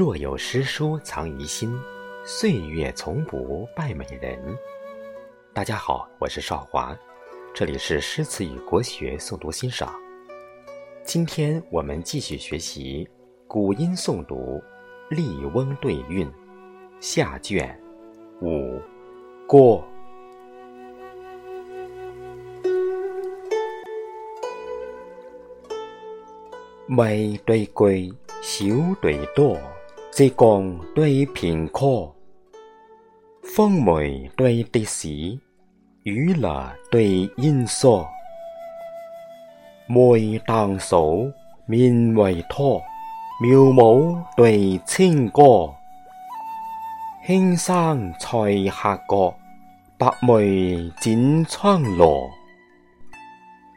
若有诗书藏于心，岁月从不败美人。大家好，我是少华，这里是诗词与国学诵读欣赏。今天我们继续学习古音诵读《笠翁对韵》下卷五过。梅对桂，小对多，浙江对平柯，风梅对蝶时，雨乐对烟蓑。梅当扫，面为托，苗舞对清歌。轻生菜下角，白梅剪窗罗。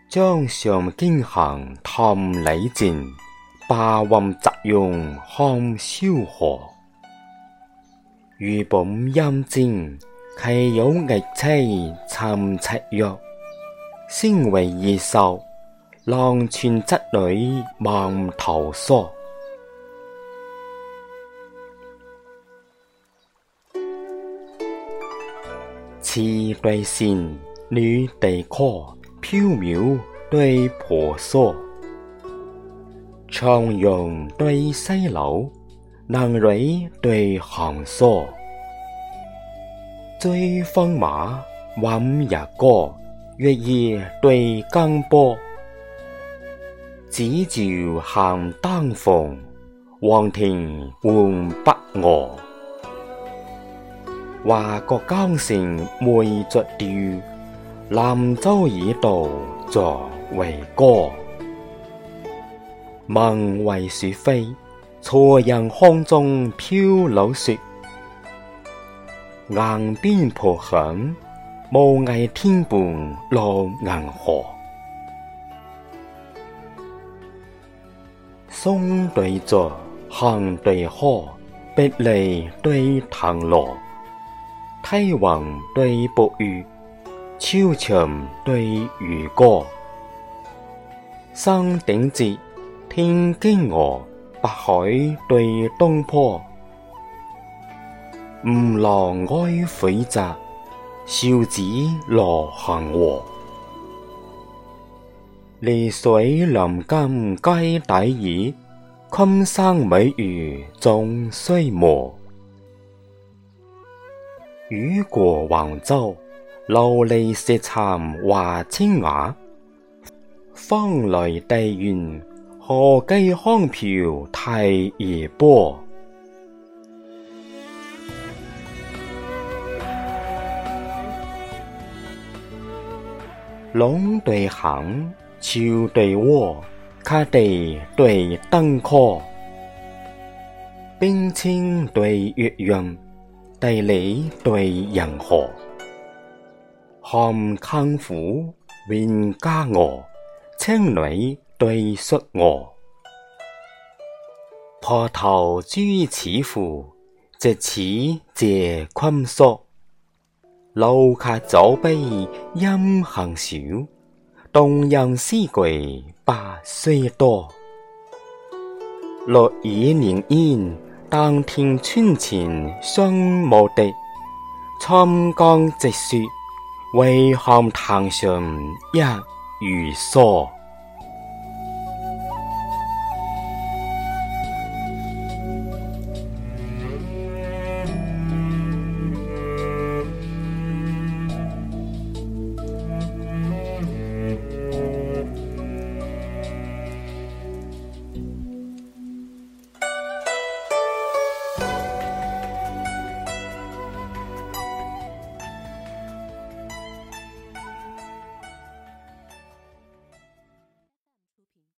江上经行探李靖，白云杂用看萧何。余本阴精，其有逆妻参七月。先为二寿，郎传侄女望头梳。词对善，女对柯。缥缈对婆娑，长阳对西楼，南蕊对寒梭。追风马，晚日歌，月夜对江波。子照行丹凤，黄庭换北娥。华国江城梅竹调。兰州已到作为歌，梦为雪飞，错人空中飘流雪。岸边破响，无艺天畔落银河。松对竹，行对柯，碧梨对藤萝，梯云对薄雨。秋蝉对渔歌，山顶节，天惊愕，北海对东坡。吴郎哀悔责，少子罗行和。丽水临金皆底矣，昆山美玉终须磨。雨过黄州。琉璃石残华清雅，风雷地怨，何寄康瓢涕二波。龙对行，桥对窝，卡地对登科，冰清对月润，地理对人和。汉康府，云家娥，青女对 xuất 娥。破头朱似乎，直似谢坤叔。楼下左碑音行少，动人思贵百岁多。落雨连烟，当天村前霜无敌，春江直雪。为汉堂上一如梭。